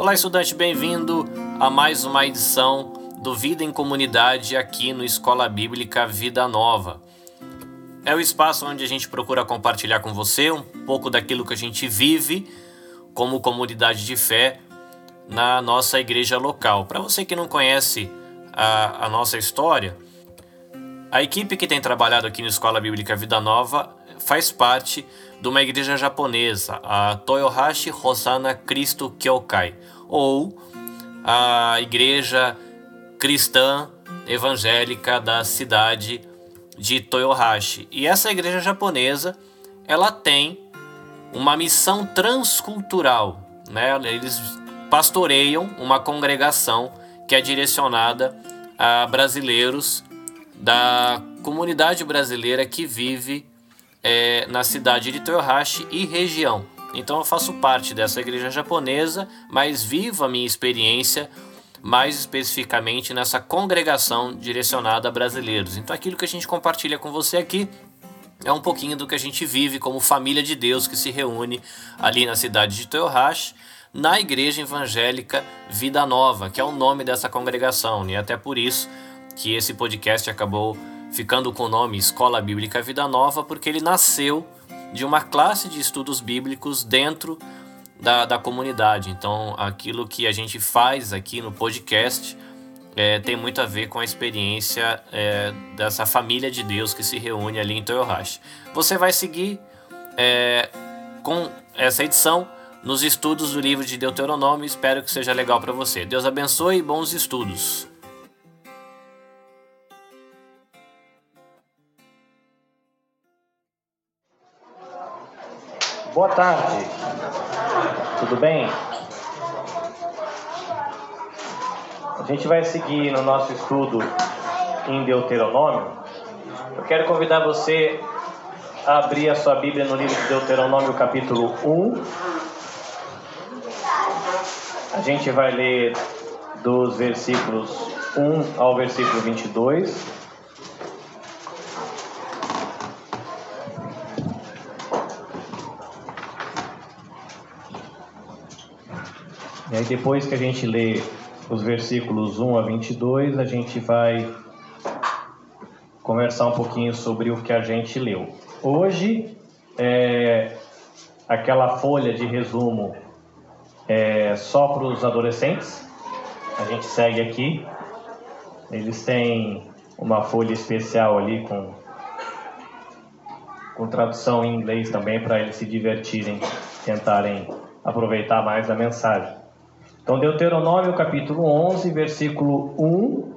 Olá, estudante, bem-vindo a mais uma edição do Vida em Comunidade aqui no Escola Bíblica Vida Nova. É o espaço onde a gente procura compartilhar com você um pouco daquilo que a gente vive como comunidade de fé na nossa igreja local. Para você que não conhece a, a nossa história, a equipe que tem trabalhado aqui no Escola Bíblica Vida Nova faz parte de uma igreja japonesa, a Toyohashi Hosanna Cristo Kyokai, ou a igreja cristã evangélica da cidade de Toyohashi. E essa igreja japonesa, ela tem uma missão transcultural, né? Eles pastoreiam uma congregação que é direcionada a brasileiros da comunidade brasileira que vive é, na cidade de Toyohashi e região. Então eu faço parte dessa igreja japonesa, mas vivo a minha experiência mais especificamente nessa congregação direcionada a brasileiros. Então aquilo que a gente compartilha com você aqui é um pouquinho do que a gente vive como família de Deus que se reúne ali na cidade de Toyohashi, na Igreja Evangélica Vida Nova, que é o nome dessa congregação, e até por isso que esse podcast acabou ficando com o nome Escola Bíblica Vida Nova, porque ele nasceu de uma classe de estudos bíblicos dentro da, da comunidade. Então, aquilo que a gente faz aqui no podcast é, tem muito a ver com a experiência é, dessa família de Deus que se reúne ali em Toyohashi. Você vai seguir é, com essa edição nos estudos do livro de Deuteronômio. Espero que seja legal para você. Deus abençoe e bons estudos. Boa tarde. Tudo bem? A gente vai seguir no nosso estudo em Deuteronômio. Eu quero convidar você a abrir a sua Bíblia no livro de Deuteronômio, capítulo 1. A gente vai ler dos versículos 1 ao versículo 22. Aí depois que a gente lê os versículos 1 a 22, a gente vai conversar um pouquinho sobre o que a gente leu. Hoje, é, aquela folha de resumo é só para os adolescentes. A gente segue aqui. Eles têm uma folha especial ali com, com tradução em inglês também para eles se divertirem, tentarem aproveitar mais a mensagem. Então, Deuteronômio capítulo 11, versículo 1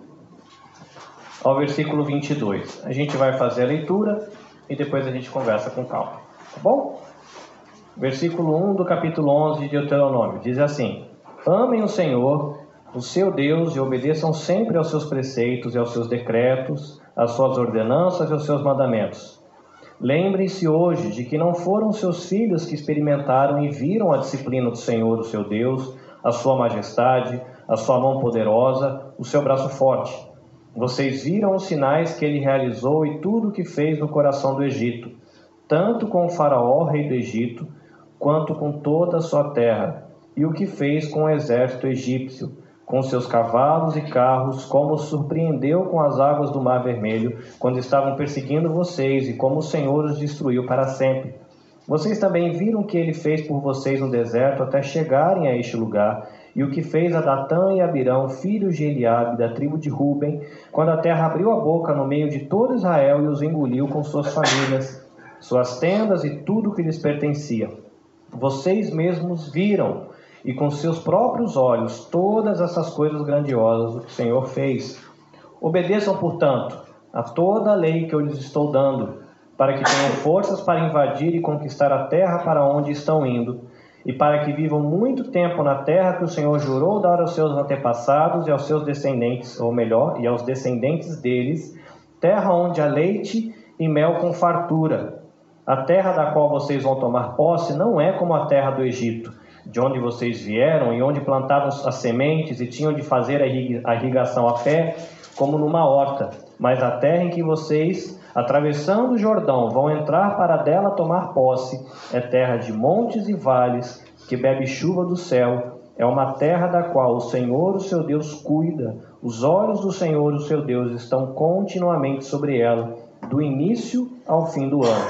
ao versículo 22. A gente vai fazer a leitura e depois a gente conversa com calma, tá bom? Versículo 1 do capítulo 11 de Deuteronômio diz assim: Amem o Senhor, o seu Deus, e obedeçam sempre aos seus preceitos e aos seus decretos, às suas ordenanças e aos seus mandamentos. Lembrem-se hoje de que não foram seus filhos que experimentaram e viram a disciplina do Senhor, o seu Deus, a sua majestade, a sua mão poderosa, o seu braço forte. Vocês viram os sinais que ele realizou e tudo o que fez no coração do Egito, tanto com o Faraó, rei do Egito, quanto com toda a sua terra, e o que fez com o exército egípcio, com seus cavalos e carros, como surpreendeu com as águas do Mar Vermelho, quando estavam perseguindo vocês, e como o Senhor os destruiu para sempre. Vocês também viram o que ele fez por vocês no deserto até chegarem a este lugar, e o que fez a Datã e Abirão, filhos de Eliabe, da tribo de Ruben, quando a terra abriu a boca no meio de todo Israel e os engoliu com suas famílias, suas tendas e tudo o que lhes pertencia. Vocês mesmos viram, e com seus próprios olhos, todas essas coisas grandiosas que o Senhor fez. Obedeçam, portanto, a toda a lei que eu lhes estou dando para que tenham forças para invadir e conquistar a terra para onde estão indo, e para que vivam muito tempo na terra que o Senhor jurou dar aos seus antepassados e aos seus descendentes, ou melhor, e aos descendentes deles, terra onde há leite e mel com fartura. A terra da qual vocês vão tomar posse não é como a terra do Egito, de onde vocês vieram e onde plantavam as sementes e tinham de fazer a irrigação a pé, como numa horta, mas a terra em que vocês atravessando o Jordão, vão entrar para dela tomar posse. É terra de montes e vales, que bebe chuva do céu, é uma terra da qual o Senhor, o seu Deus, cuida. Os olhos do Senhor, o seu Deus, estão continuamente sobre ela, do início ao fim do ano.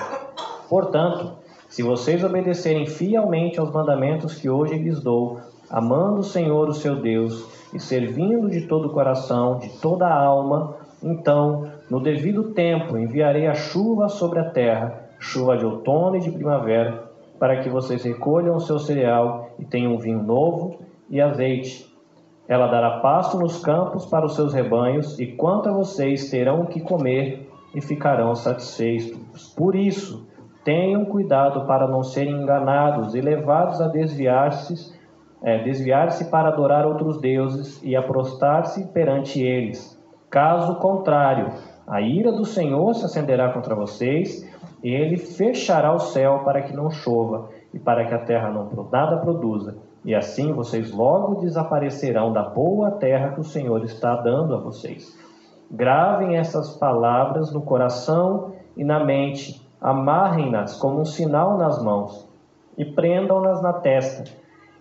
Portanto, se vocês obedecerem fielmente aos mandamentos que hoje lhes dou, amando o Senhor, o seu Deus, e servindo de todo o coração, de toda a alma, então, no devido tempo, enviarei a chuva sobre a terra, chuva de outono e de primavera, para que vocês recolham o seu cereal e tenham vinho novo e azeite. Ela dará pasto nos campos para os seus rebanhos, e quanto a vocês terão o que comer e ficarão satisfeitos. Por isso, tenham cuidado para não serem enganados e levados a desviar-se é, desviar-se para adorar outros deuses e aprostar-se perante eles. Caso contrário, a ira do Senhor se acenderá contra vocês, e ele fechará o céu para que não chova e para que a terra não nada produza. E assim vocês logo desaparecerão da boa terra que o Senhor está dando a vocês. Gravem essas palavras no coração e na mente, amarrem-nas como um sinal nas mãos e prendam-nas na testa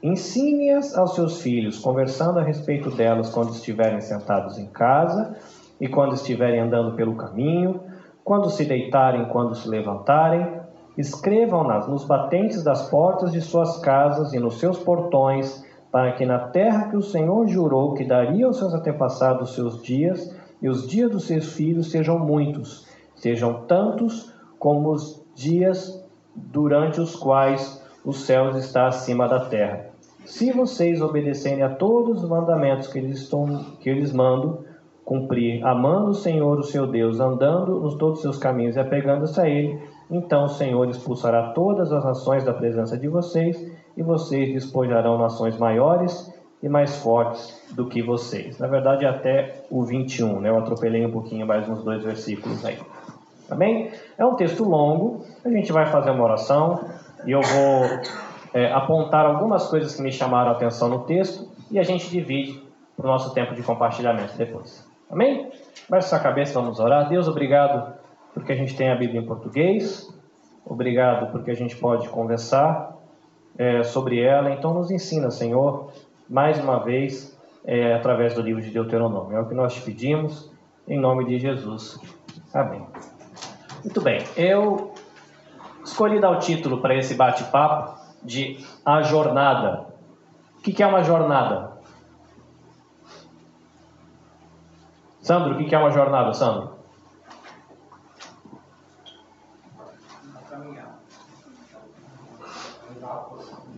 Ensine-as aos seus filhos, conversando a respeito delas quando estiverem sentados em casa e quando estiverem andando pelo caminho, quando se deitarem, quando se levantarem. Escrevam-nas nos batentes das portas de suas casas e nos seus portões, para que na terra que o Senhor jurou que daria aos seus antepassados seus dias e os dias dos seus filhos sejam muitos, sejam tantos como os dias durante os quais os céus está acima da terra. Se vocês obedecerem a todos os mandamentos que eles, estão, que eles mandam cumprir, amando o Senhor, o seu Deus, andando nos todos os seus caminhos e apegando-se a Ele, então o Senhor expulsará todas as nações da presença de vocês e vocês despojarão nações maiores e mais fortes do que vocês. Na verdade, até o 21, né? Eu atropelei um pouquinho mais uns dois versículos aí. Amém? É um texto longo, a gente vai fazer uma oração e eu vou é, apontar algumas coisas que me chamaram a atenção no texto e a gente divide o nosso tempo de compartilhamento depois. Amém? Baixe sua cabeça, vamos orar. Deus, obrigado porque a gente tem a Bíblia em português. Obrigado porque a gente pode conversar é, sobre ela. Então, nos ensina, Senhor, mais uma vez, é, através do livro de Deuteronômio. É o que nós te pedimos, em nome de Jesus. Amém. Muito bem, eu escolhi dar o título para esse bate-papo de A Jornada. O que é uma jornada? Sandro, o que é uma jornada, Sandro?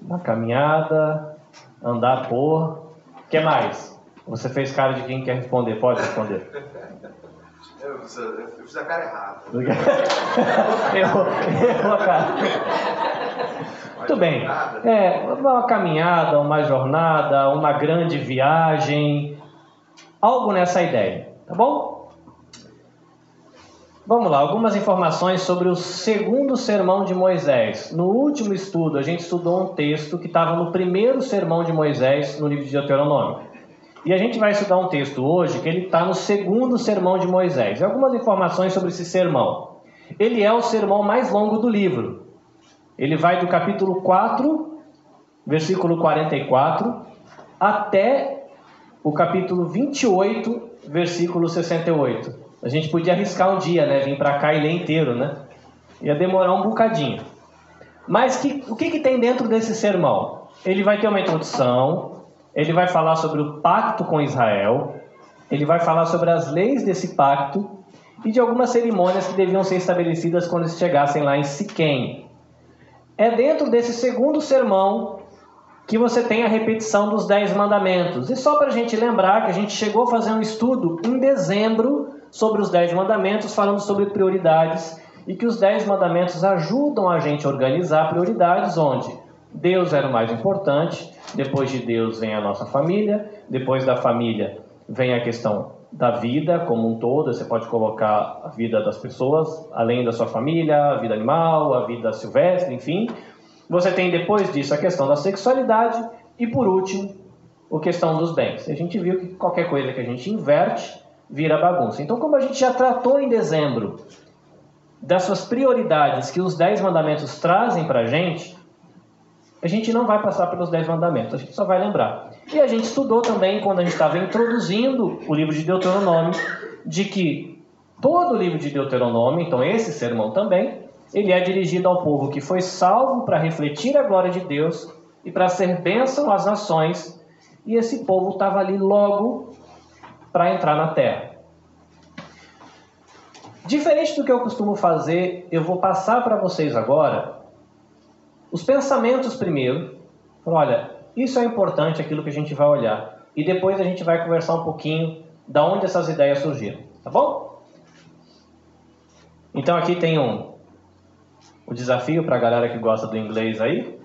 Uma caminhada, andar por. O que mais? Você fez cara de quem quer responder, pode responder. Eu fiz, eu fiz a cara errada. errou, errou a cara. Muito bem. É, uma caminhada, uma jornada, uma grande viagem, algo nessa ideia, tá bom? Vamos lá, algumas informações sobre o segundo sermão de Moisés. No último estudo, a gente estudou um texto que estava no primeiro sermão de Moisés no livro de Deuteronômio. E a gente vai estudar um texto hoje que ele está no segundo sermão de Moisés. E algumas informações sobre esse sermão. Ele é o sermão mais longo do livro. Ele vai do capítulo 4, versículo 44, até o capítulo 28, versículo 68. A gente podia arriscar um dia, né? Vir para cá e ler inteiro, né? Ia demorar um bocadinho. Mas que, o que, que tem dentro desse sermão? Ele vai ter uma introdução, ele vai falar sobre o pacto com Israel, ele vai falar sobre as leis desse pacto e de algumas cerimônias que deviam ser estabelecidas quando eles chegassem lá em Siquém. É dentro desse segundo sermão que você tem a repetição dos Dez Mandamentos. E só para a gente lembrar que a gente chegou a fazer um estudo em dezembro sobre os Dez Mandamentos, falando sobre prioridades, e que os Dez Mandamentos ajudam a gente a organizar prioridades, onde Deus era o mais importante, depois de Deus vem a nossa família, depois da família vem a questão da vida como um todo, você pode colocar a vida das pessoas, além da sua família, a vida animal, a vida silvestre, enfim. Você tem depois disso a questão da sexualidade e por último, a questão dos bens. A gente viu que qualquer coisa que a gente inverte vira bagunça. Então, como a gente já tratou em dezembro dessas prioridades que os dez mandamentos trazem para a gente, a gente não vai passar pelos dez mandamentos, a gente só vai lembrar. E a gente estudou também, quando a gente estava introduzindo o livro de Deuteronômio, de que todo o livro de Deuteronômio, então esse sermão também, ele é dirigido ao povo que foi salvo para refletir a glória de Deus e para ser bênção às nações, e esse povo estava ali logo para entrar na terra. Diferente do que eu costumo fazer, eu vou passar para vocês agora os pensamentos primeiro. Olha, isso é importante, aquilo que a gente vai olhar. E depois a gente vai conversar um pouquinho da onde essas ideias surgiram, tá bom? Então aqui tem um o desafio para a galera que gosta do inglês aí.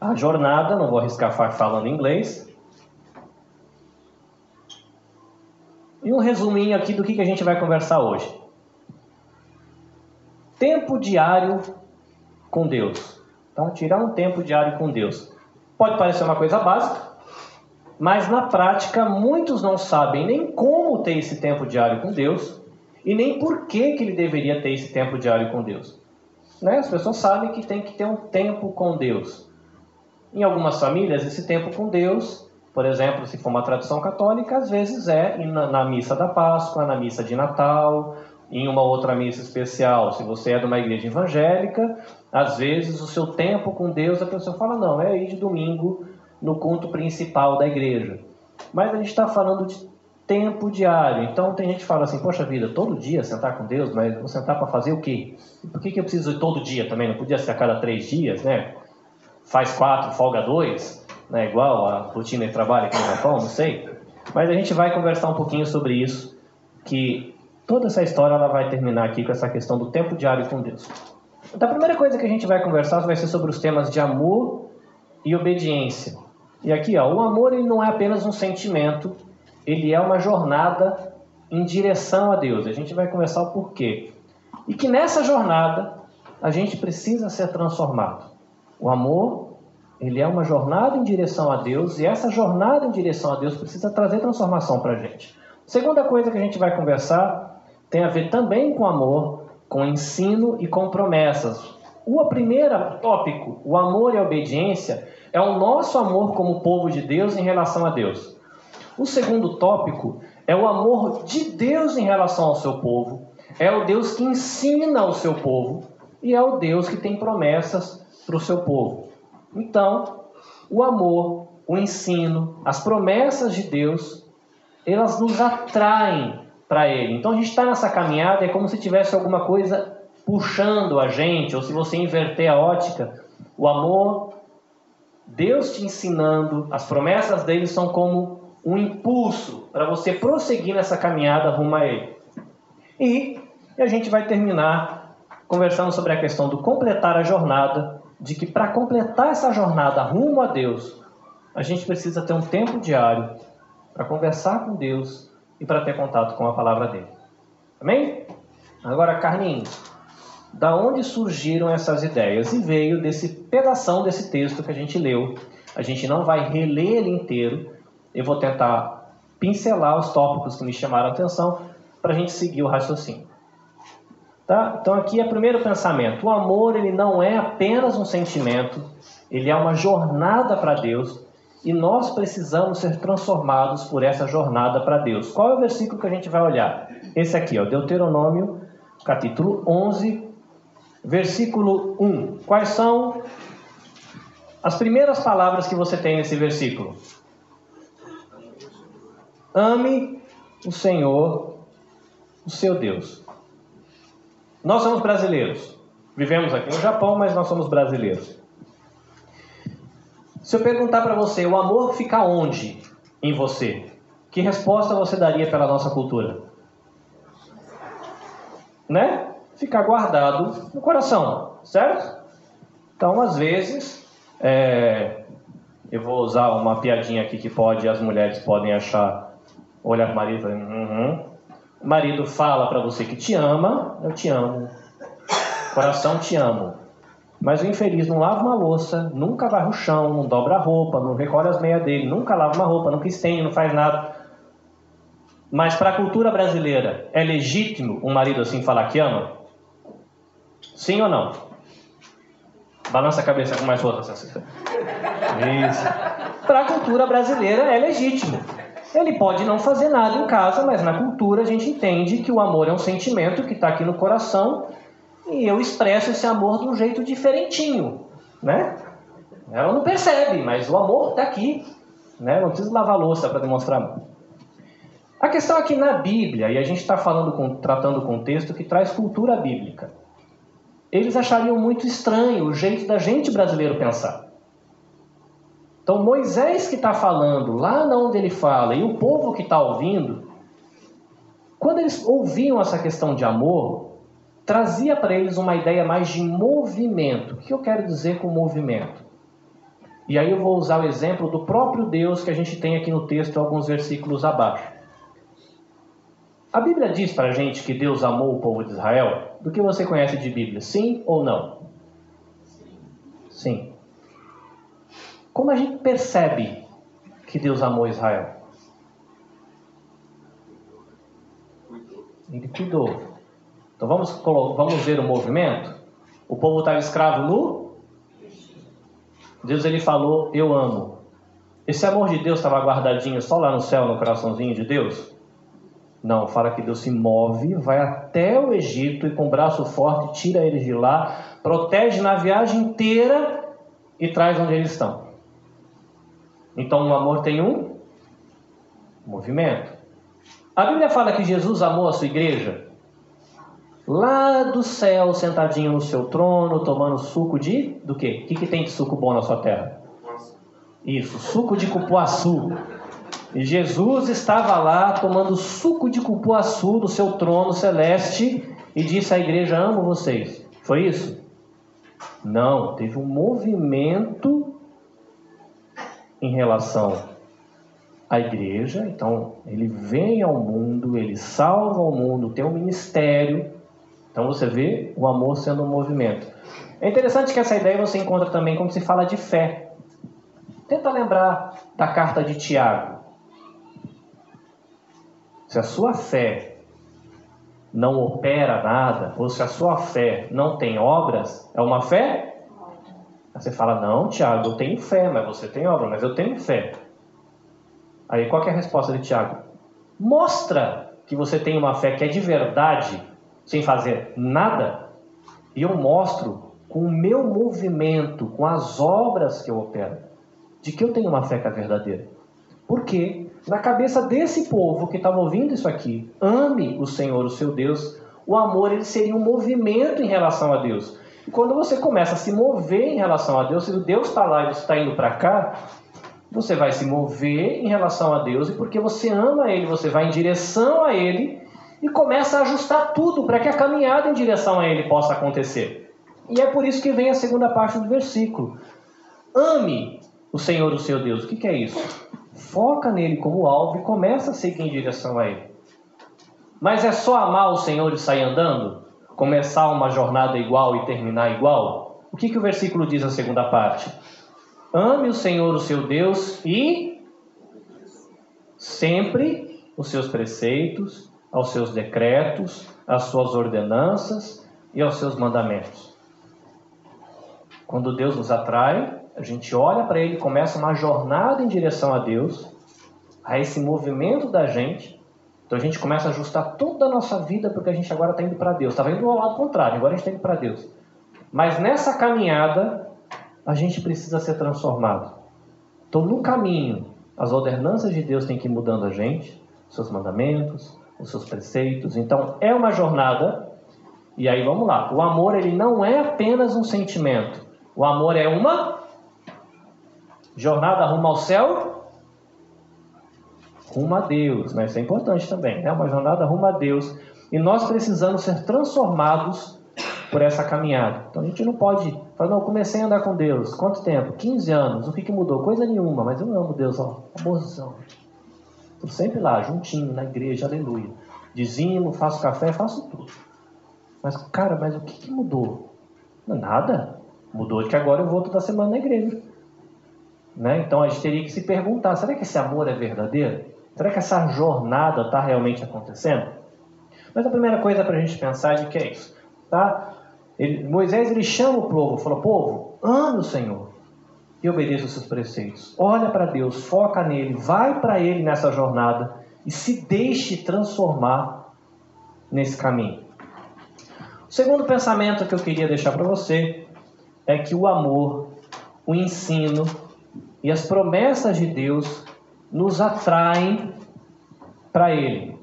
A jornada, não vou arriscar falando inglês. E um resuminho aqui do que, a gente vai conversar hoje. Tempo diário com Deus. Tá? Tirar um tempo diário com Deus. Pode parecer uma coisa básica, mas na prática muitos não sabem nem como ter esse tempo diário com Deus e nem por que, que ele deveria ter esse tempo diário com Deus. Né? As pessoas sabem que tem que ter um tempo com Deus. Em algumas famílias, esse tempo com Deus, por exemplo, se for uma tradição católica, às vezes é na, missa da Páscoa, na missa de Natal, em uma outra missa especial. Se você é de uma igreja evangélica, às vezes o seu tempo com Deus, a pessoa fala, não, é ir de domingo no culto principal da igreja. Mas a gente está falando de tempo diário. Então tem gente que fala assim, poxa vida, todo dia sentar com Deus, mas vou sentar para fazer o quê? Por que, que eu preciso todo dia também? Não podia ser a cada três dias, né? Faz quatro, folga dois, né? igual a rotina de trabalho aqui no Japão, não sei. Mas a gente vai conversar um pouquinho sobre isso, que Toda essa história ela vai terminar aqui com essa questão do tempo diário com Deus. Então, a primeira coisa que a gente vai conversar vai ser sobre os temas de amor e obediência. E aqui, ó, o amor ele não é apenas um sentimento, ele é uma jornada em direção a Deus. A gente vai conversar o porquê. E que nessa jornada a gente precisa ser transformado. O amor, ele é uma jornada em direção a Deus e essa jornada em direção a Deus precisa trazer transformação para a gente. Segunda coisa que a gente vai conversar tem a ver também com amor, com ensino e com promessas. O primeiro tópico, o amor e a obediência, é o nosso amor como povo de Deus em relação a Deus. O segundo tópico é o amor de Deus em relação ao seu povo. É o Deus que ensina o seu povo e é o Deus que tem promessas para o seu povo. Então, o amor, o ensino, as promessas de Deus, elas nos atraem para Ele. Então a gente está nessa caminhada, é como se tivesse alguma coisa puxando a gente, ou se você inverter a ótica, o amor, Deus te ensinando, as promessas dele são como um impulso para você prosseguir nessa caminhada rumo a Ele. E a gente vai terminar conversando sobre a questão do completar a jornada, de que para completar essa jornada rumo a Deus, a gente precisa ter um tempo diário para conversar com Deus, e para ter contato com a palavra dele. Amém? Agora, Carlinhos, da onde surgiram essas ideias? E veio desse pedação desse texto que a gente leu. A gente não vai reler ele inteiro. Eu vou tentar pincelar os tópicos que me chamaram a atenção para a gente seguir o raciocínio. Tá? Então aqui é o primeiro pensamento. O amor ele não é apenas um sentimento, ele é uma jornada para Deus e nós precisamos ser transformados por essa jornada para Deus. Qual é o versículo que a gente vai olhar? Esse aqui, ó, Deuteronômio, capítulo 11, versículo 1. Quais são as primeiras palavras que você tem nesse versículo? Ame o Senhor, o seu Deus. Nós somos brasileiros. Vivemos aqui no Japão, mas nós somos brasileiros. Se eu perguntar para você, o amor fica onde em você? Que resposta você daria pela nossa cultura? Né? Ficar guardado no coração, certo? Então, às vezes, é... eu vou usar uma piadinha aqui que pode, as mulheres podem achar, olhar para o marido e uhum. o marido fala para você que te ama, eu te amo, coração te amo. Mas o infeliz não lava uma louça, nunca varre o chão, não dobra a roupa, não recolhe as meias dele, nunca lava uma roupa, nunca estende, não faz nada. Mas para a cultura brasileira, é legítimo um marido assim falar que ama? Sim ou não? Balança a cabeça com mais força. Isso. Para a cultura brasileira é legítimo. Ele pode não fazer nada em casa, mas na cultura a gente entende que o amor é um sentimento que está aqui no coração e eu expresso esse amor de um jeito diferentinho, né? Ela não percebe, mas o amor está aqui, né? Não precisa lavar louça para demonstrar. A questão aqui na Bíblia, e a gente está falando com, tratando o contexto que traz cultura bíblica. Eles achariam muito estranho o jeito da gente brasileiro pensar. Então Moisés que está falando lá onde ele fala e o povo que está ouvindo, quando eles ouviam essa questão de amor, trazia para eles uma ideia mais de movimento. O que eu quero dizer com movimento? E aí eu vou usar o exemplo do próprio Deus que a gente tem aqui no texto, alguns versículos abaixo. A Bíblia diz para a gente que Deus amou o povo de Israel? Do que você conhece de Bíblia? Sim ou não? Sim. Como a gente percebe que Deus amou Israel? Ele cuidou. Então vamos, vamos ver o movimento? O povo estava escravo nu? Deus ele falou, eu amo. Esse amor de Deus estava guardadinho só lá no céu, no coraçãozinho de Deus? Não, fala que Deus se move, vai até o Egito e com braço forte tira eles de lá, protege na viagem inteira e traz onde eles estão. Então o amor tem um movimento. A Bíblia fala que Jesus amou a sua igreja lá do céu, sentadinho no seu trono, tomando suco de do quê? O que, que tem de suco bom na sua terra? Isso, suco de cupuaçu. E Jesus estava lá tomando suco de cupuaçu do seu trono celeste e disse à igreja: Amo vocês. Foi isso? Não, teve um movimento em relação à igreja. Então, ele vem ao mundo, ele salva o mundo, tem um ministério. Então, você vê o amor sendo um movimento. É interessante que essa ideia você encontra também quando se fala de fé. Tenta lembrar da carta de Tiago. Se a sua fé não opera nada, ou se a sua fé não tem obras, é uma fé Aí você fala, não, Tiago, eu tenho fé, mas você tem obra, mas eu tenho fé. Aí qual é a resposta de Tiago? Mostra que você tem uma fé que é de verdade, sem fazer nada, e eu mostro com o meu movimento, com as obras que eu opero, de que eu tenho uma fé que é verdadeira. Porque na cabeça desse povo que estava ouvindo isso aqui, ame o Senhor, o seu Deus, o amor ele seria um movimento em relação a Deus. Quando você começa a se mover em relação a Deus, se Deus está lá e você está indo para cá, você vai se mover em relação a Deus e porque você ama Ele, você vai em direção a Ele e começa a ajustar tudo para que a caminhada em direção a Ele possa acontecer. E é por isso que vem a segunda parte do versículo. Ame o Senhor, o seu Deus. O que, que é isso? Foca nele como alvo e começa a seguir em direção a Ele. Mas é só amar o Senhor e sair andando? Começar uma jornada igual e terminar igual? O que, que o versículo diz na segunda parte? Ame o Senhor, o seu Deus, e sempre os seus preceitos, aos seus decretos, às suas ordenanças e aos seus mandamentos. Quando Deus nos atrai, a gente olha para Ele, começa uma jornada em direção a Deus, a esse movimento da gente, então a gente começa a ajustar toda a nossa vida porque a gente agora está indo para Deus. Estava indo ao lado contrário, agora a gente está indo para Deus. Mas nessa caminhada, a gente precisa ser transformado. Então, no caminho, as ordenanças de Deus têm que ir mudando a gente, seus mandamentos, os seus preceitos. Então, é uma jornada. E aí vamos lá. O amor ele não é apenas um sentimento. O amor é uma jornada rumo ao céu rumo a Deus, né? Isso é importante também, é uma jornada rumo a Deus. E nós precisamos ser transformados por essa caminhada. Então a gente não pode falar, não, comecei a andar com Deus. Quanto tempo? 15 anos. O que, que mudou? Coisa nenhuma, mas eu amo Deus, ó, amorzão. Estou sempre lá, juntinho, na igreja, aleluia. Dizimo, faço café, faço tudo. Mas, cara, mas o que, que mudou? Nada. Mudou de que agora eu vou toda semana na igreja. Né? Então a gente teria que se perguntar: será que esse amor é verdadeiro? Será que essa jornada está realmente acontecendo? Mas a primeira coisa para a gente pensar de que é isso, tá? Ele, Moisés ele chama o povo, falou: povo, ame o Senhor e obedeça os seus preceitos. Olha para Deus, foca nele, vai para ele nessa jornada e se deixe transformar nesse caminho. O segundo pensamento que eu queria deixar para você é que o amor, o ensino e as promessas de Deus nos atraem para Ele.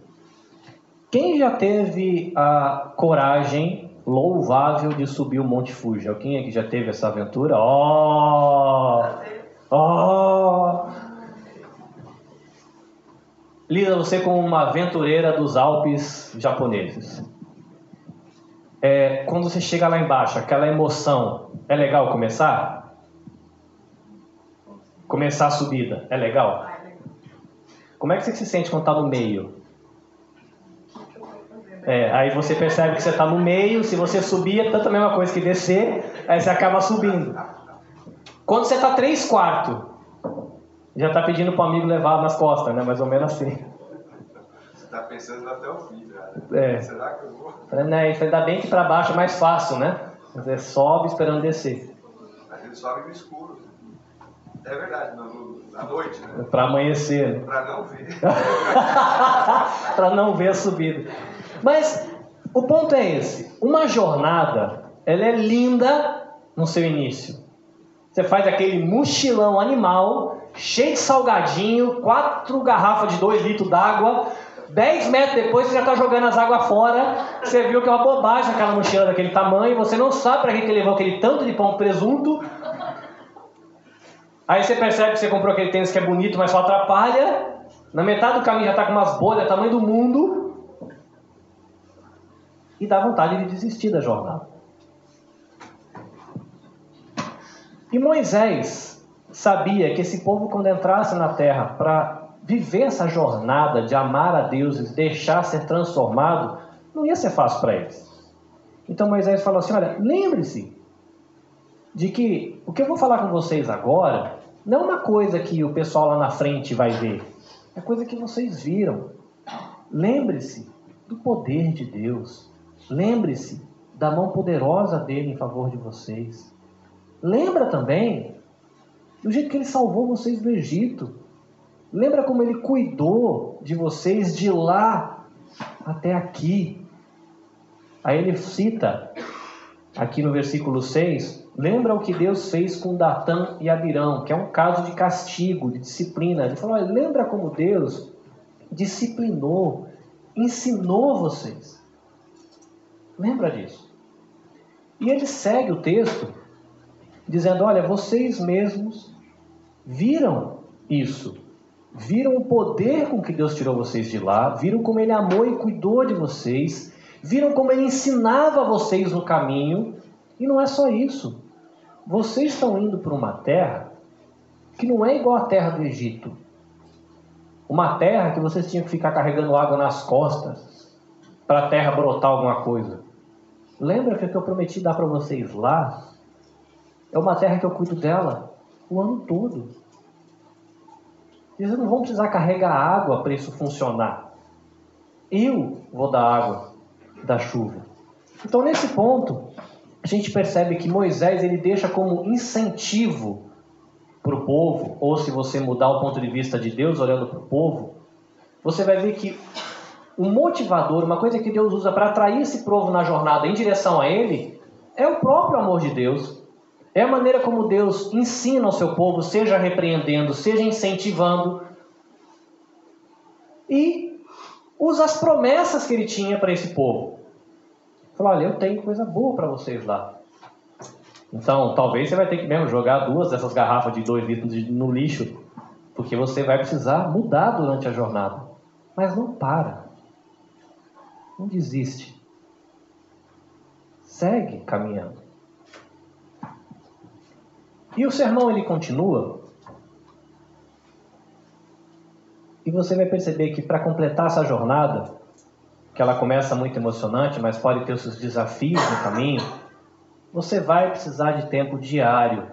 Quem já teve a coragem louvável de subir o Monte Fuji? É que já teve essa aventura? Oh! Oh! Lida você como uma aventureira dos Alpes japoneses. É, quando você chega lá embaixo, aquela emoção, é legal começar? Começar a subida, é legal? Como é que você se sente quando está no meio? É, aí você percebe que você está no meio, se você subir é tanto a mesma coisa que descer, aí você acaba subindo. Quando você está três quartos, já está pedindo para o amigo levar nas costas, né? Mais ou menos assim. Você está pensando até o fim, cara. É. Será que eu vou? Né? Ainda bem que para baixo é mais fácil, né? Você sobe esperando descer. A gente sobe no escuro. É verdade, no, à noite, né? Para amanhecer. Para não ver. para não ver a subida. Mas o ponto é esse: uma jornada, ela é linda no seu início. Você faz aquele mochilão animal, cheio de salgadinho, quatro garrafas de dois litros d'água. Dez metros depois você já está jogando as águas fora. Você viu que é uma bobagem aquela mochila daquele tamanho. Você não sabe para que ele levou aquele tanto de pão presunto. Aí você percebe que você comprou aquele tênis que é bonito, mas só atrapalha. Na metade do caminho já está com umas bolhas tamanho do mundo. E dá vontade de desistir da jornada. E Moisés sabia que esse povo, quando entrasse na terra para viver essa jornada de amar a Deus e deixar ser transformado, não ia ser fácil para eles. Então Moisés falou assim: Olha, lembre-se de que o que eu vou falar com vocês agora não é uma coisa que o pessoal lá na frente vai ver, é coisa que vocês viram. Lembre-se do poder de Deus. Lembre-se da mão poderosa dele em favor de vocês. Lembra também do jeito que ele salvou vocês do Egito. Lembra como ele cuidou de vocês de lá até aqui. Aí ele cita aqui no versículo 6, lembra o que Deus fez com Datã e Abirão, que é um caso de castigo, de disciplina. Ele falou: lembra como Deus disciplinou, ensinou vocês. Lembra disso. E ele segue o texto dizendo: Olha, vocês mesmos viram isso. Viram o poder com que Deus tirou vocês de lá, viram como Ele amou e cuidou de vocês, viram como Ele ensinava vocês no caminho, e não é só isso. Vocês estão indo para uma terra que não é igual à terra do Egito. Uma terra que vocês tinham que ficar carregando água nas costas para a terra brotar alguma coisa. Lembra que o que eu prometi dar para vocês lá é uma terra que eu cuido dela o ano todo. Eles não vão precisar carregar água para isso funcionar. Eu vou dar água da chuva. Então, nesse ponto, a gente percebe que Moisés ele deixa como incentivo para o povo, ou se você mudar o ponto de vista de Deus olhando para o povo, você vai ver que o motivador, uma coisa que Deus usa para atrair esse povo na jornada em direção a Ele, é o próprio amor de Deus. É a maneira como Deus ensina ao seu povo, seja repreendendo, seja incentivando. E usa as promessas que ele tinha para esse povo. Falou: olha, eu tenho coisa boa para vocês lá. Então, talvez você vai ter que mesmo jogar duas dessas garrafas de dois litros no lixo, porque você vai precisar mudar durante a jornada. Mas não para. Não desiste. Segue caminhando. E o sermão ele continua. E você vai perceber que para completar essa jornada, que ela começa muito emocionante, mas pode ter os seus desafios no caminho, você vai precisar de tempo diário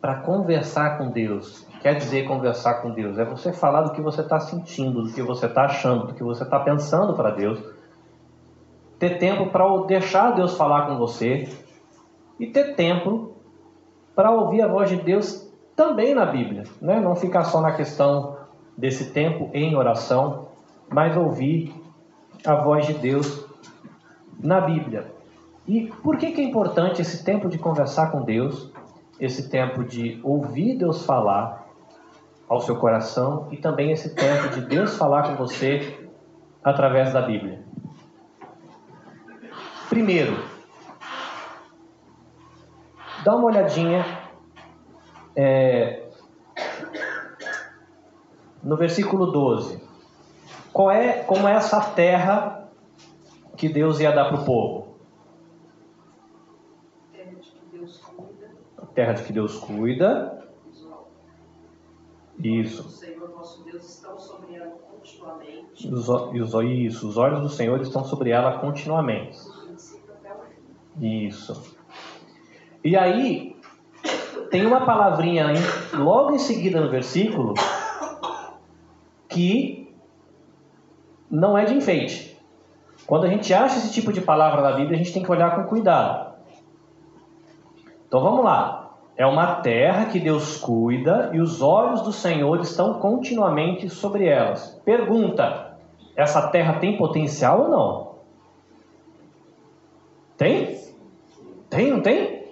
para conversar com Deus. Quer dizer conversar com Deus? É você falar do que você está sentindo, do que você está achando, do que você está pensando para Deus. Ter tempo para deixar Deus falar com você, e ter tempo para ouvir a voz de Deus também na Bíblia, né? não ficar só na questão desse tempo em oração, mas ouvir a voz de Deus na Bíblia. E por que, que é importante esse tempo de conversar com Deus, esse tempo de ouvir Deus falar ao seu coração e também esse tempo de Deus falar com você através da Bíblia? Primeiro, dá uma olhadinha é, no versículo 12. Qual é, como é essa terra que Deus ia dar para o povo? Terra de que Deus cuida. A terra de que Deus cuida. Isso. O Senhor nosso Deus estão sobre ela continuamente. Os, os, isso, os olhos do Senhor estão sobre ela continuamente. Isso. E aí, tem uma palavrinha logo em seguida no versículo que não é de enfeite. Quando a gente acha esse tipo de palavra na Bíblia, a gente tem que olhar com cuidado. Então vamos lá. É uma terra que Deus cuida e os olhos do Senhor estão continuamente sobre elas. Pergunta: essa terra tem potencial ou não? Tem? Tem, não tem?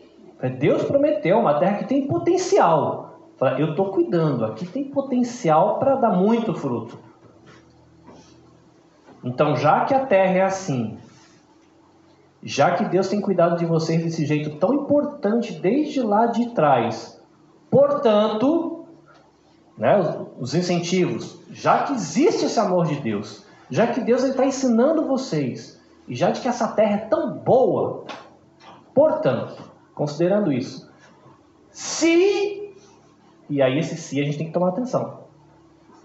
Deus prometeu uma terra que tem potencial. Eu estou cuidando, aqui tem potencial para dar muito fruto. Então, já que a terra é assim, já que Deus tem cuidado de vocês desse jeito tão importante desde lá de trás, portanto, né, os, os incentivos, já que existe esse amor de Deus, já que Deus está ensinando vocês, e já de que essa terra é tão boa, portanto, considerando isso, se, e aí esse se a gente tem que tomar atenção,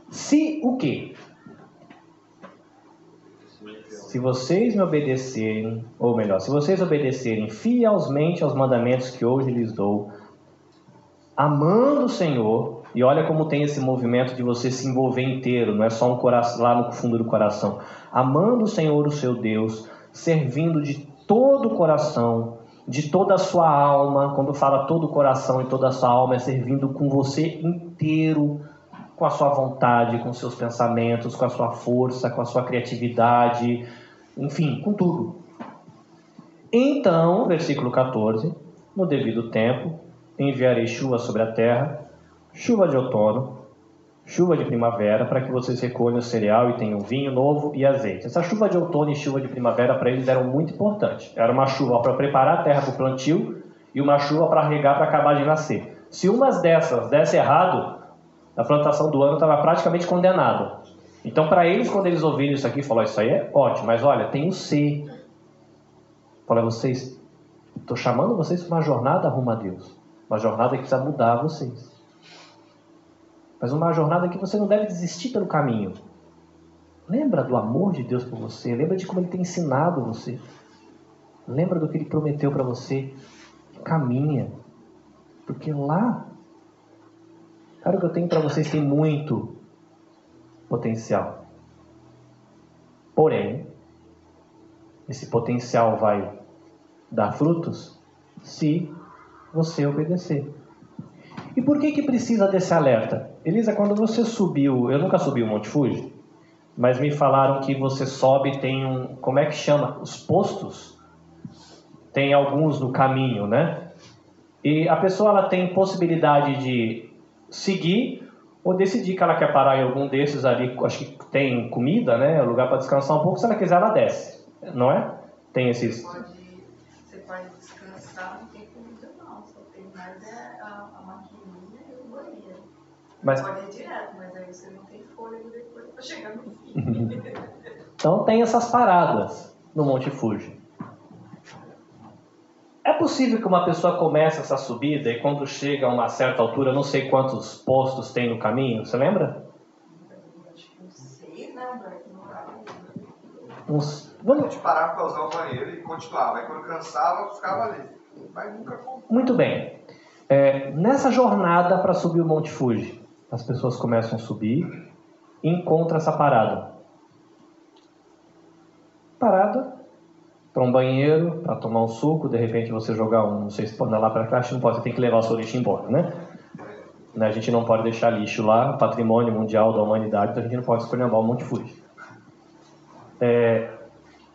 se o quê? Se vocês me obedecerem, ou melhor, se vocês obedecerem fielmente aos mandamentos que hoje lhes dou, amando o Senhor, e olha como tem esse movimento de você se envolver inteiro, não é só um coração lá no fundo do coração. Amando o Senhor, o seu Deus, servindo de todo o coração, de toda a sua alma. Quando fala todo o coração e toda a sua alma, é servindo com você inteiro, com a sua vontade, com seus pensamentos, com a sua força, com a sua criatividade, enfim, com tudo. Então, versículo 14: No devido tempo, enviarei chuva sobre a terra, chuva de outono, chuva de primavera, para que vocês recolham o cereal e tenham vinho novo e azeite. Essa chuva de outono e chuva de primavera para eles eram muito importantes. Era uma chuva para preparar a terra para o plantio e uma chuva para regar para acabar de nascer. Se umas dessas desse errado, a plantação do ano estava praticamente condenada. Então, para eles, quando eles ouviram isso aqui, falou: Isso aí é ótimo, mas olha, tem o C. Fala, vocês, estou chamando vocês para uma jornada rumo a Deus. Uma jornada que precisa mudar vocês. Mas uma jornada que você não deve desistir pelo caminho. Lembra do amor de Deus por você. Lembra de como Ele tem ensinado você. Lembra do que Ele prometeu para você. Caminha. Porque lá Claro que eu tenho para vocês tem muito potencial. Porém, esse potencial vai dar frutos se você obedecer. E por que que precisa desse alerta? Elisa, quando você subiu, eu nunca subi o Monte Fuji, mas me falaram que você sobe tem um, como é que chama? Os postos. Tem alguns no caminho, né? E a pessoa ela tem possibilidade de seguir ou decidir que ela quer parar em algum desses ali, acho que tem comida, né? Lugar para descansar um pouco, se ela quiser ela desce, não é? Tem esses. Pode, você pode descansar, não tem comida não, só tem mais é a, a maquininha e o banheiro. Mas... Pode ir direto, mas aí você não tem fôlego depois para chegar no fim. então tem essas paradas no Monte Fuji. É possível que uma pessoa comece essa subida e quando chega a uma certa altura, não sei quantos postos tem no caminho, você lembra? Uns. A Vamos... gente parava para usar o banheiro e continuava. Aí quando cansava, ficava ali. Mas nunca Muito bem. É, nessa jornada para subir o Monte Fuji, as pessoas começam a subir e encontram essa parada. Parada para um banheiro, para tomar um suco, de repente você jogar um, não sei se pode lá para cá, não pode, você tem que levar o seu lixo embora, né? né? A gente não pode deixar lixo lá, patrimônio mundial da humanidade, então a gente não pode escolher um monte de. É,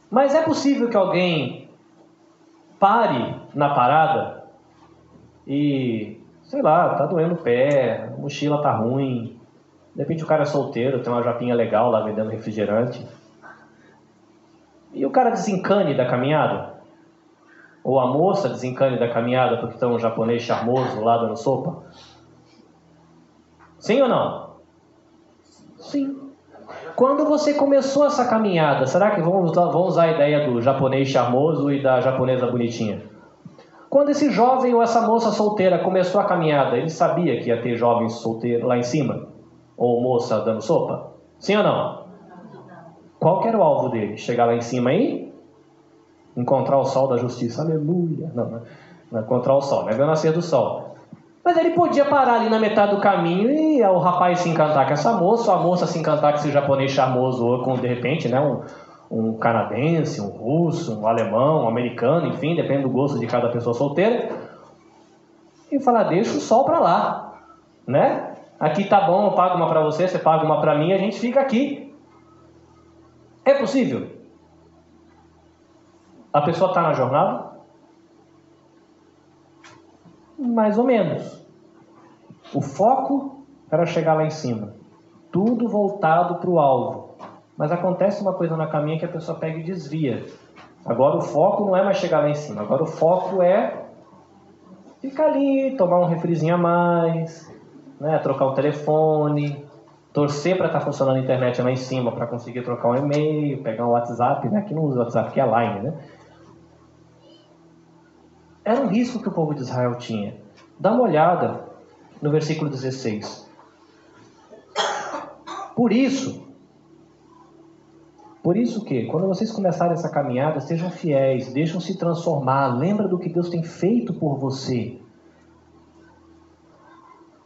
mas é possível que alguém pare na parada e, sei lá, tá doendo o pé, a mochila tá ruim, de repente o cara é solteiro, tem uma japinha legal lá vendendo refrigerante. E o cara desencane da caminhada? Ou a moça desencane da caminhada porque está um japonês charmoso lá dando sopa? Sim ou não? Sim. Quando você começou essa caminhada, será que vamos, vamos usar a ideia do japonês charmoso e da japonesa bonitinha? Quando esse jovem ou essa moça solteira começou a caminhada, ele sabia que ia ter jovens solteiros lá em cima? Ou moça dando sopa? Sim ou não? Qual que era o alvo dele? Chegar lá em cima e encontrar o sol da justiça. Aleluia. Não, não, não é encontrar o sol, não é ver o nascer do sol. Mas ele podia parar ali na metade do caminho e o rapaz se encantar com essa moça, a moça se encantar com esse japonês charmoso, ou com, de repente, né, um, um canadense, um russo, um alemão, um americano, enfim, depende do gosto de cada pessoa solteira. E falar, deixa o sol para lá, né? Aqui tá bom, eu pago uma para você, você paga uma para mim, a gente fica aqui. É possível? A pessoa está na jornada? Mais ou menos. O foco era chegar lá em cima. Tudo voltado para o alvo. Mas acontece uma coisa na caminha que a pessoa pega e desvia. Agora o foco não é mais chegar lá em cima. Agora o foco é ficar ali, tomar um refrizinho a mais, né, trocar o telefone, torcer para estar tá funcionando a internet lá em cima para conseguir trocar um e-mail, pegar um WhatsApp, né, que não usa WhatsApp, que é Line, né? Era um risco que o povo de Israel tinha. Dá uma olhada no versículo 16. Por isso, por isso que, quando vocês começarem essa caminhada, sejam fiéis, deixam se transformar, lembra do que Deus tem feito por você.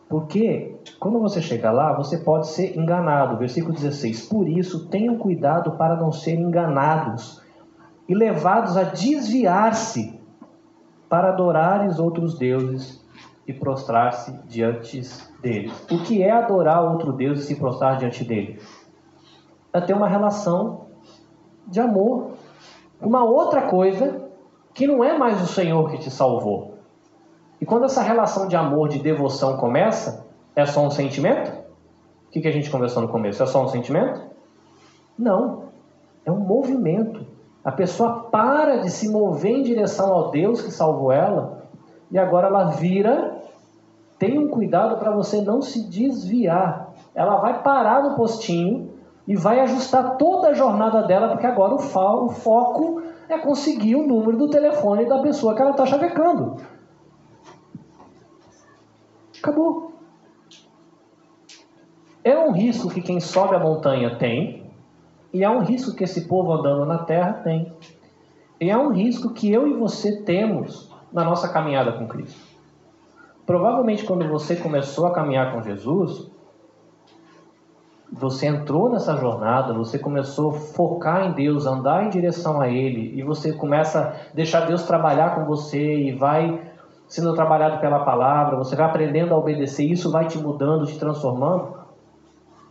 Porque quando você chega lá, você pode ser enganado. Versículo 16: Por isso, tenham cuidado para não serem enganados e levados a desviar-se para adorares outros deuses e prostrar-se diante deles. O que é adorar outro Deus e se prostrar diante dele? É ter uma relação de amor. Uma outra coisa que não é mais o Senhor que te salvou. E quando essa relação de amor, de devoção começa, é só um sentimento? O que, que a gente conversou no começo? É só um sentimento? Não. É um movimento. A pessoa para de se mover em direção ao Deus que salvou ela e agora ela vira. Tenha um cuidado para você não se desviar. Ela vai parar no postinho e vai ajustar toda a jornada dela, porque agora o, o foco é conseguir o número do telefone da pessoa que ela está chavecando. Acabou. É um risco que quem sobe a montanha tem, e é um risco que esse povo andando na terra tem. E é um risco que eu e você temos na nossa caminhada com Cristo. Provavelmente, quando você começou a caminhar com Jesus, você entrou nessa jornada, você começou a focar em Deus, andar em direção a Ele, e você começa a deixar Deus trabalhar com você e vai sendo trabalhado pela palavra, você vai aprendendo a obedecer, isso vai te mudando, te transformando.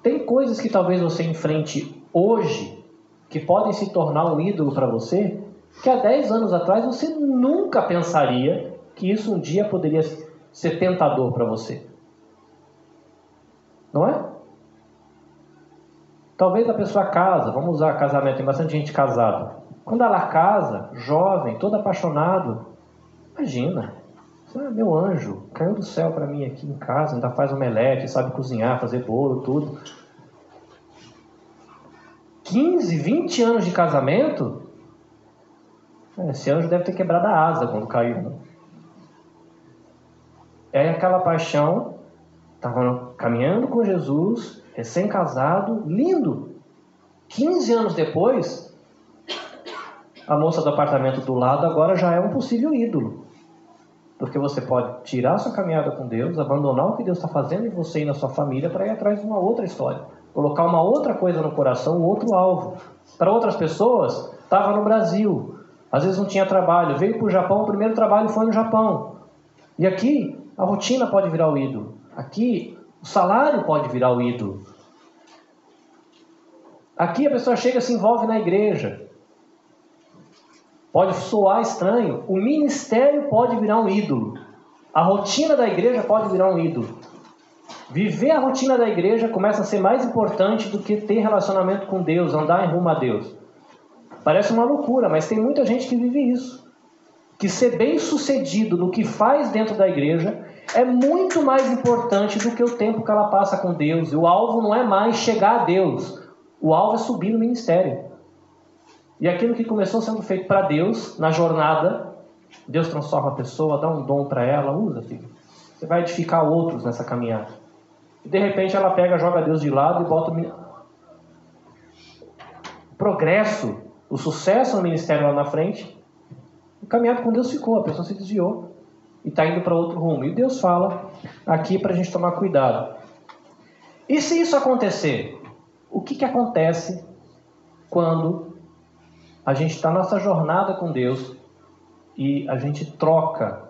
Tem coisas que talvez você enfrente hoje que podem se tornar um ídolo para você, que há 10 anos atrás você nunca pensaria que isso um dia poderia ser tentador para você. Não é? Talvez a pessoa casa, vamos usar casamento, tem bastante gente casada. Quando ela casa, jovem, todo apaixonado, imagina, ah, meu anjo, caiu do céu para mim aqui em casa, ainda faz omelete, sabe cozinhar, fazer bolo, tudo. 15, 20 anos de casamento? É, esse anjo deve ter quebrado a asa quando caiu. Né? É aquela paixão, estava caminhando com Jesus, recém-casado, lindo. 15 anos depois, a moça do apartamento do lado agora já é um possível ídolo. Porque você pode tirar sua caminhada com Deus, abandonar o que Deus está fazendo em você e na sua família para ir atrás de uma outra história. Colocar uma outra coisa no coração, outro alvo. Para outras pessoas, estava no Brasil. Às vezes não tinha trabalho, veio para o Japão, o primeiro trabalho foi no Japão. E aqui a rotina pode virar o ídolo. Aqui o salário pode virar o ídolo. Aqui a pessoa chega e se envolve na igreja. Pode soar estranho. O ministério pode virar um ídolo. A rotina da igreja pode virar um ídolo. Viver a rotina da igreja começa a ser mais importante do que ter relacionamento com Deus, andar em rumo a Deus. Parece uma loucura, mas tem muita gente que vive isso. Que ser bem sucedido no que faz dentro da igreja é muito mais importante do que o tempo que ela passa com Deus. E o alvo não é mais chegar a Deus, o alvo é subir no ministério. E aquilo que começou sendo feito para Deus, na jornada, Deus transforma a pessoa, dá um dom para ela, usa, filho. Você vai edificar outros nessa caminhada. E de repente ela pega, joga Deus de lado e bota o progresso, o sucesso no ministério lá na frente. O caminhado com Deus ficou, a pessoa se desviou e está indo para outro rumo. E Deus fala aqui para a gente tomar cuidado. E se isso acontecer, o que, que acontece quando a gente está nessa jornada com Deus e a gente troca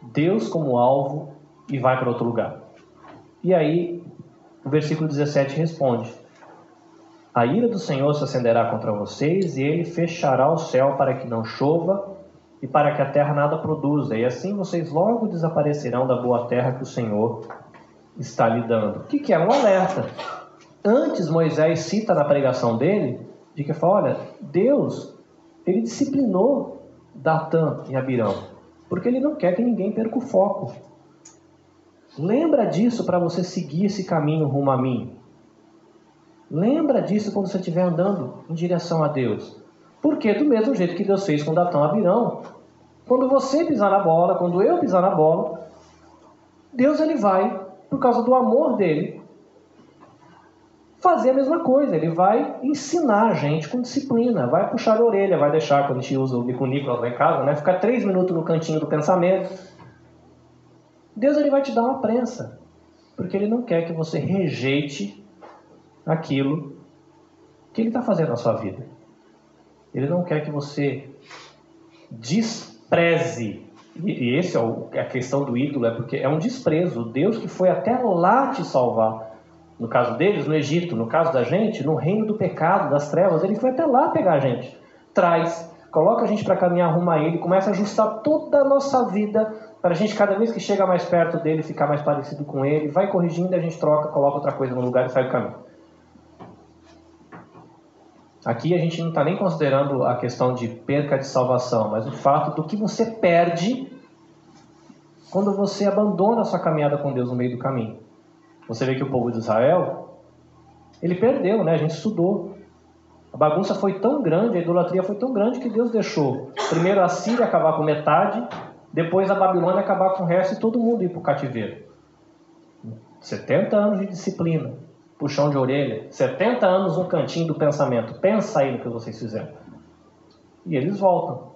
Deus como alvo e vai para outro lugar? E aí, o versículo 17 responde: A ira do Senhor se acenderá contra vocês, e ele fechará o céu para que não chova e para que a terra nada produza, e assim vocês logo desaparecerão da boa terra que o Senhor está lhe dando. O que, que é? Um alerta. Antes Moisés cita na pregação dele, de que fala, olha, Deus, ele disciplinou Datã e Abirão, porque ele não quer que ninguém perca o foco. Lembra disso para você seguir esse caminho rumo a mim. Lembra disso quando você estiver andando em direção a Deus. Porque do mesmo jeito que Deus fez com Datão e Abirão, quando você pisar na bola, quando eu pisar na bola, Deus ele vai, por causa do amor dele, fazer a mesma coisa. Ele vai ensinar a gente com disciplina, vai puxar a orelha, vai deixar, quando a gente usa o bico Nicolas lá em casa, né, ficar três minutos no cantinho do pensamento. Deus ele vai te dar uma prensa, porque ele não quer que você rejeite aquilo que ele está fazendo na sua vida. Ele não quer que você despreze. E esse é a questão do ídolo, é porque é um desprezo. Deus que foi até lá te salvar. No caso deles, no Egito, no caso da gente, no reino do pecado, das trevas, ele foi até lá pegar a gente. Traz, coloca a gente para caminhar rumo a ele, começa a ajustar toda a nossa vida para a gente, cada vez que chega mais perto dele, ficar mais parecido com ele, vai corrigindo, a gente troca, coloca outra coisa no lugar e sai do caminho. Aqui a gente não está nem considerando a questão de perca de salvação, mas o fato do que você perde quando você abandona a sua caminhada com Deus no meio do caminho. Você vê que o povo de Israel, ele perdeu, né? A gente estudou. A bagunça foi tão grande, a idolatria foi tão grande que Deus deixou primeiro a Síria acabar com metade, depois a Babilônia acabar com o resto e todo mundo ir para o cativeiro. 70 anos de disciplina, puxão de orelha, 70 anos no cantinho do pensamento. Pensa aí no que vocês fizeram. E eles voltam.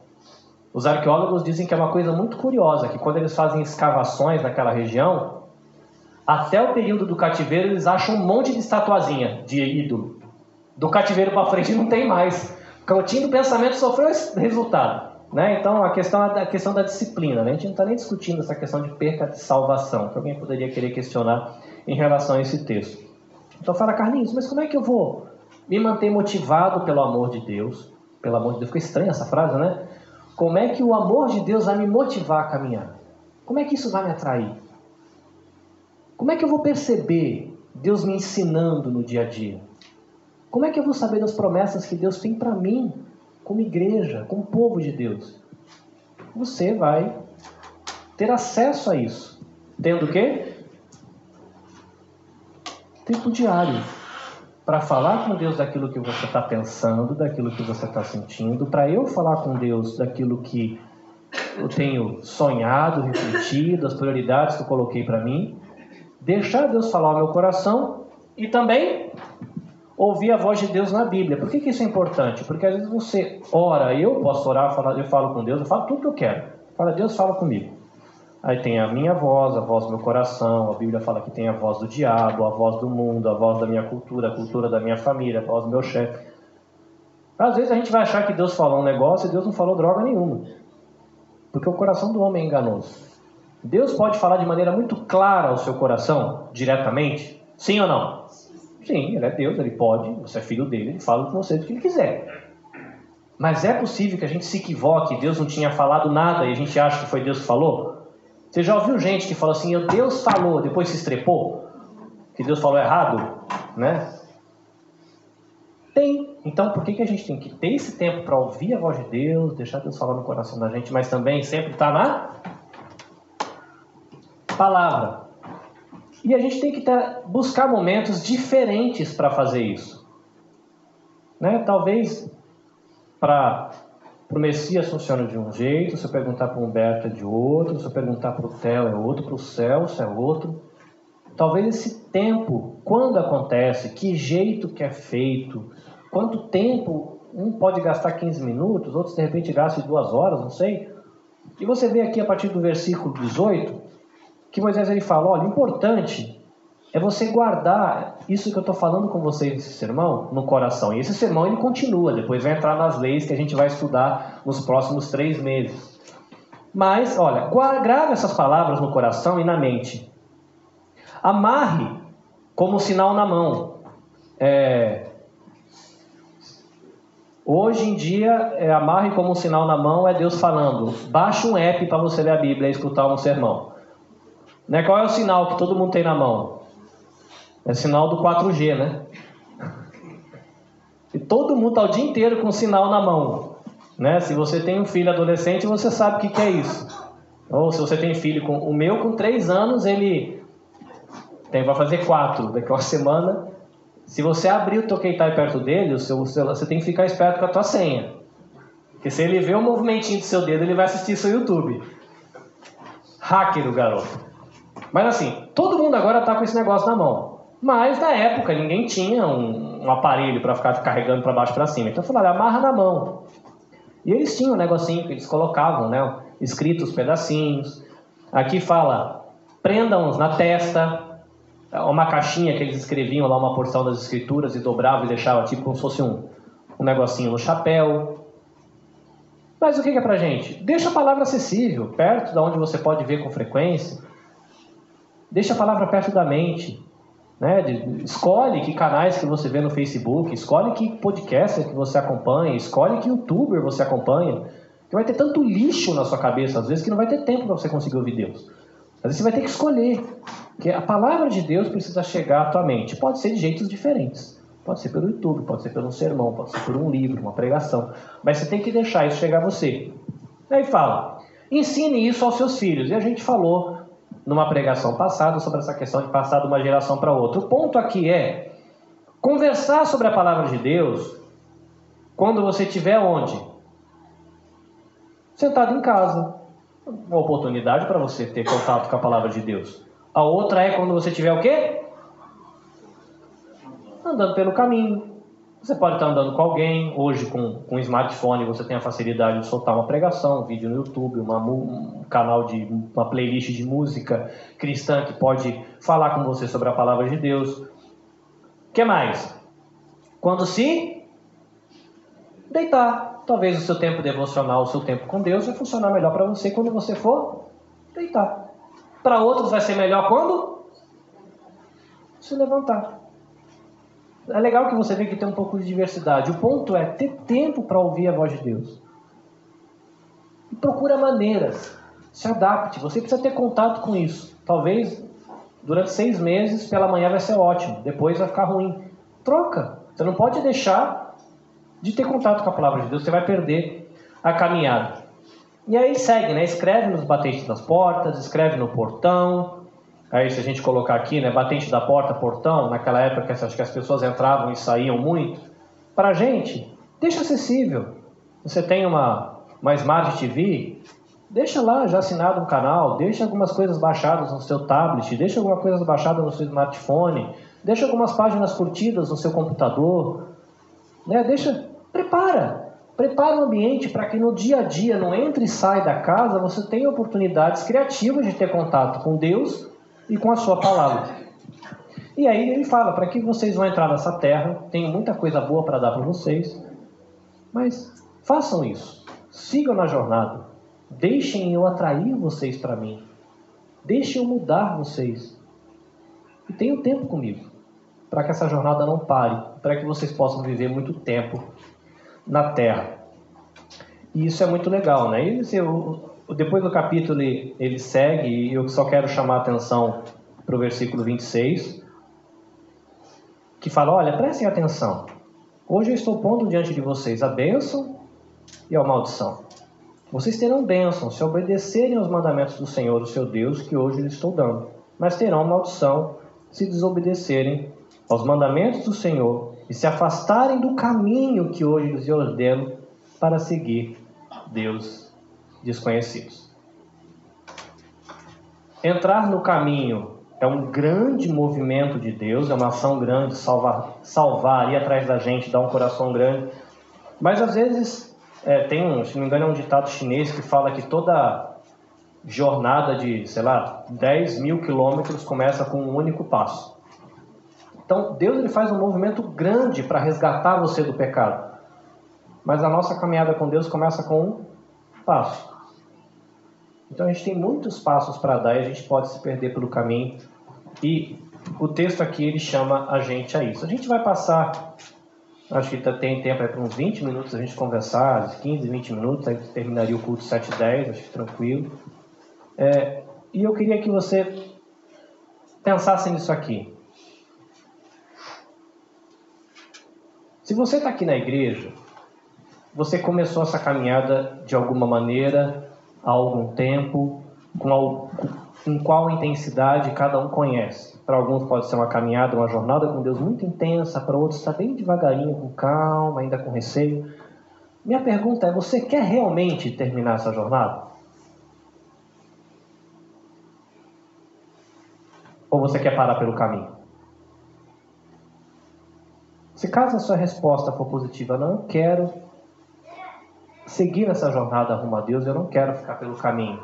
Os arqueólogos dizem que é uma coisa muito curiosa, que quando eles fazem escavações naquela região, até o período do cativeiro eles acham um monte de estatuazinha de ídolo. Do cativeiro para frente não tem mais. Cantinho do pensamento sofreu esse resultado. Né? Então, a questão é a questão da disciplina. Né? A gente não está nem discutindo essa questão de perca de salvação, que alguém poderia querer questionar em relação a esse texto. Então fala, Carlinhos, mas como é que eu vou me manter motivado pelo amor de Deus? Pelo amor de Deus, ficou estranha essa frase, né? Como é que o amor de Deus vai me motivar a caminhar? Como é que isso vai me atrair? Como é que eu vou perceber Deus me ensinando no dia a dia? Como é que eu vou saber das promessas que Deus tem para mim, como igreja, como povo de Deus? Você vai ter acesso a isso. Tendo o quê? tempo diário para falar com Deus daquilo que você está pensando, daquilo que você está sentindo, para eu falar com Deus daquilo que eu tenho sonhado, refletido, as prioridades que eu coloquei para mim, deixar Deus falar ao meu coração e também ouvir a voz de Deus na Bíblia. Por que, que isso é importante? Porque às vezes você ora, eu posso orar, eu falo com Deus, eu falo tudo que eu quero. Fala, Deus fala comigo. Aí tem a minha voz, a voz do meu coração, a Bíblia fala que tem a voz do diabo, a voz do mundo, a voz da minha cultura, a cultura da minha família, a voz do meu chefe. Às vezes a gente vai achar que Deus falou um negócio e Deus não falou droga nenhuma. Porque o coração do homem é enganoso. Deus pode falar de maneira muito clara ao seu coração, diretamente? Sim ou não? Sim, ele é Deus, ele pode, você é filho dele, ele fala com você do que ele quiser. Mas é possível que a gente se equivoque, Deus não tinha falado nada e a gente acha que foi Deus que falou? Você já ouviu gente que fala assim, Deus falou, depois se estrepou? Que Deus falou errado? Né? Tem. Então, por que, que a gente tem que ter esse tempo para ouvir a voz de Deus, deixar Deus falar no coração da gente, mas também sempre estar tá na palavra? E a gente tem que ter, buscar momentos diferentes para fazer isso. Né? Talvez para o Messias funciona de um jeito, se eu perguntar para o Humberto é de outro, se eu perguntar para o Theo é outro, para o Celso é outro. Talvez esse tempo, quando acontece, que jeito que é feito, quanto tempo um pode gastar 15 minutos, outros de repente gastam duas horas, não sei. E você vê aqui a partir do versículo 18 que Moisés ele fala: olha, importante é você guardar isso que eu estou falando com vocês nesse sermão no coração. E esse sermão ele continua, depois vai entrar nas leis que a gente vai estudar nos próximos três meses. Mas, olha, grave essas palavras no coração e na mente. Amarre como sinal na mão. É... Hoje em dia, é, amarre como sinal na mão é Deus falando. Baixe um app para você ler a Bíblia e escutar um sermão. Né? Qual é o sinal que todo mundo tem na mão? É sinal do 4G, né? E todo mundo está o dia inteiro com o sinal na mão. Né? Se você tem um filho adolescente, você sabe o que, que é isso. Ou se você tem filho com. O meu, com 3 anos, ele tem, vai fazer 4 daqui a uma semana. Se você abrir o Tokeitai perto dele, o seu, você tem que ficar esperto com a tua senha. Porque se ele vê o movimentinho do seu dedo, ele vai assistir seu YouTube. Hacker o garoto. Mas assim, todo mundo agora está com esse negócio na mão. Mas na época ninguém tinha um, um aparelho para ficar carregando para baixo para cima. Então falaram, amarra na mão. E eles tinham um negocinho que eles colocavam, né? Escritos pedacinhos. Aqui fala, prendam-os na testa. Uma caixinha que eles escreviam lá uma porção das escrituras e dobravam e deixavam tipo como se fosse um, um negocinho no chapéu. Mas o que é pra gente? Deixa a palavra acessível, perto da onde você pode ver com frequência. Deixa a palavra perto da mente. Né? Escolhe que canais que você vê no Facebook, escolhe que podcast que você acompanha, escolhe que youtuber você acompanha. Que vai ter tanto lixo na sua cabeça, às vezes, que não vai ter tempo para você conseguir ouvir Deus. Às vezes você vai ter que escolher. Porque a palavra de Deus precisa chegar à tua mente. Pode ser de jeitos diferentes. Pode ser pelo YouTube, pode ser pelo sermão, pode ser por um livro, uma pregação. Mas você tem que deixar isso chegar a você. Aí fala, ensine isso aos seus filhos. E a gente falou numa pregação passada sobre essa questão de passar de uma geração para outra. O ponto aqui é conversar sobre a palavra de Deus quando você estiver onde? Sentado em casa. Uma oportunidade para você ter contato com a palavra de Deus. A outra é quando você estiver o quê? Andando pelo caminho. Você pode estar andando com alguém, hoje com, com um smartphone você tem a facilidade de soltar uma pregação, um vídeo no YouTube, uma, um canal de uma playlist de música cristã que pode falar com você sobre a palavra de Deus. O que mais? Quando se deitar, talvez o seu tempo devocional, o seu tempo com Deus vai funcionar melhor para você quando você for deitar. Para outros vai ser melhor quando se levantar. É legal que você vê que tem um pouco de diversidade. O ponto é ter tempo para ouvir a voz de Deus. E procura maneiras. Se adapte. Você precisa ter contato com isso. Talvez durante seis meses, pela manhã vai ser ótimo. Depois vai ficar ruim. Troca. Você não pode deixar de ter contato com a palavra de Deus. Você vai perder a caminhada. E aí segue, né? Escreve nos batentes das portas, escreve no portão, Aí se a gente colocar aqui, né, batente da porta, portão, naquela época acho que as pessoas entravam e saíam muito. Para a gente, deixa acessível. Você tem uma, uma Smart TV, deixa lá já assinado um canal, deixa algumas coisas baixadas no seu tablet, deixa algumas coisas baixadas no seu smartphone, deixa algumas páginas curtidas no seu computador, né? Deixa, prepara, prepara o ambiente para que no dia a dia, no entre e sai da casa, você tenha oportunidades criativas de ter contato com Deus e com a sua palavra. E aí ele fala: para que vocês vão entrar nessa terra, tenho muita coisa boa para dar para vocês. Mas façam isso. Sigam na jornada. Deixem eu atrair vocês para mim. Deixem eu mudar vocês. E tenham tempo comigo. Para que essa jornada não pare. Para que vocês possam viver muito tempo na terra. E isso é muito legal, né? E, assim, depois do capítulo ele, segue, e eu só quero chamar a atenção para o versículo 26, que fala: Olha, prestem atenção. Hoje eu estou pondo diante de vocês a bênção e a maldição. Vocês terão bênção se obedecerem aos mandamentos do Senhor, o seu Deus, que hoje lhes estou dando. Mas terão maldição se desobedecerem aos mandamentos do Senhor e se afastarem do caminho que hoje lhes ordeno para seguir Deus desconhecidos. Entrar no caminho é um grande movimento de Deus, é uma ação grande, salvar, salvar, ir atrás da gente, dar um coração grande. Mas às vezes, é, tem um, se não me engano, é um ditado chinês que fala que toda jornada de, sei lá, 10 mil quilômetros começa com um único passo. Então, Deus ele faz um movimento grande para resgatar você do pecado. Mas a nossa caminhada com Deus começa com um passo. Então a gente tem muitos passos para dar e a gente pode se perder pelo caminho. E o texto aqui ele chama a gente a isso. A gente vai passar, acho que tem tempo para uns 20 minutos a gente conversar, 15, 20 minutos, aí terminaria o culto 7 e 10, acho que tranquilo. É, e eu queria que você pensasse nisso aqui. Se você está aqui na igreja, você começou essa caminhada de alguma maneira, há algum tempo, com, com qual intensidade cada um conhece. Para alguns pode ser uma caminhada, uma jornada com Deus muito intensa, para outros está bem devagarinho, com calma, ainda com receio. Minha pergunta é: você quer realmente terminar essa jornada? Ou você quer parar pelo caminho? Se caso a sua resposta for positiva, não, quero seguir essa jornada rumo a Deus, eu não quero ficar pelo caminho.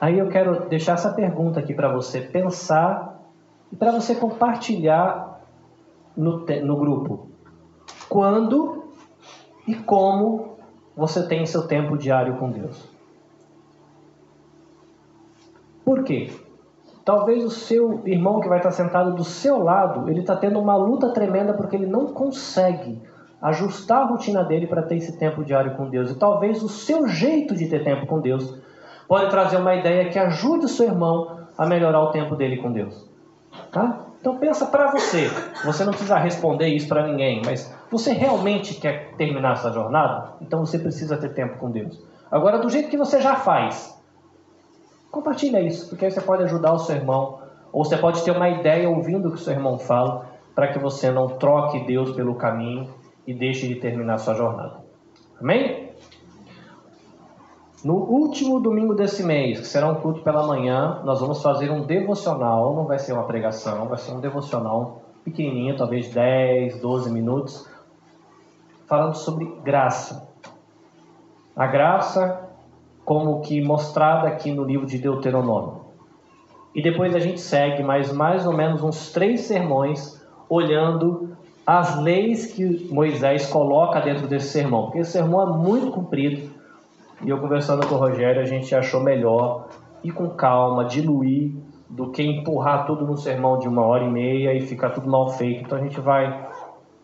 Aí eu quero deixar essa pergunta aqui para você pensar e para você compartilhar no, no grupo. Quando e como você tem seu tempo diário com Deus? Por quê? Talvez o seu irmão que vai estar sentado do seu lado, ele está tendo uma luta tremenda porque ele não consegue ajustar a rotina dele para ter esse tempo diário com Deus. E talvez o seu jeito de ter tempo com Deus pode trazer uma ideia que ajude o seu irmão a melhorar o tempo dele com Deus. Tá? Então pensa para você. Você não precisa responder isso para ninguém, mas você realmente quer terminar essa jornada? Então você precisa ter tempo com Deus. Agora, do jeito que você já faz, compartilha isso, porque aí você pode ajudar o seu irmão, ou você pode ter uma ideia ouvindo o que o seu irmão fala, para que você não troque Deus pelo caminho e deixe de terminar sua jornada. Amém? No último domingo desse mês, que será um culto pela manhã, nós vamos fazer um devocional, não vai ser uma pregação, vai ser um devocional pequenininho, talvez 10, 12 minutos, falando sobre graça. A graça como que mostrada aqui no livro de Deuteronômio. E depois a gente segue mais mais ou menos uns três sermões olhando as leis que Moisés coloca dentro desse sermão, porque esse sermão é muito comprido. E eu conversando com o Rogério, a gente achou melhor ir com calma, diluir, do que empurrar tudo no sermão de uma hora e meia e ficar tudo mal feito. Então a gente vai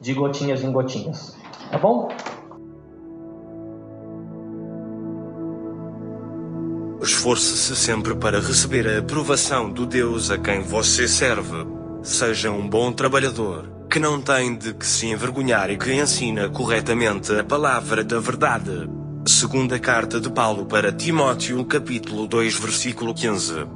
de gotinhas em gotinhas. Tá bom? Esforce-se sempre para receber a aprovação do Deus a quem você serve. Seja um bom trabalhador que não tem de que se envergonhar e que ensina corretamente a palavra da verdade. Segunda carta de Paulo para Timóteo, capítulo 2, versículo 15.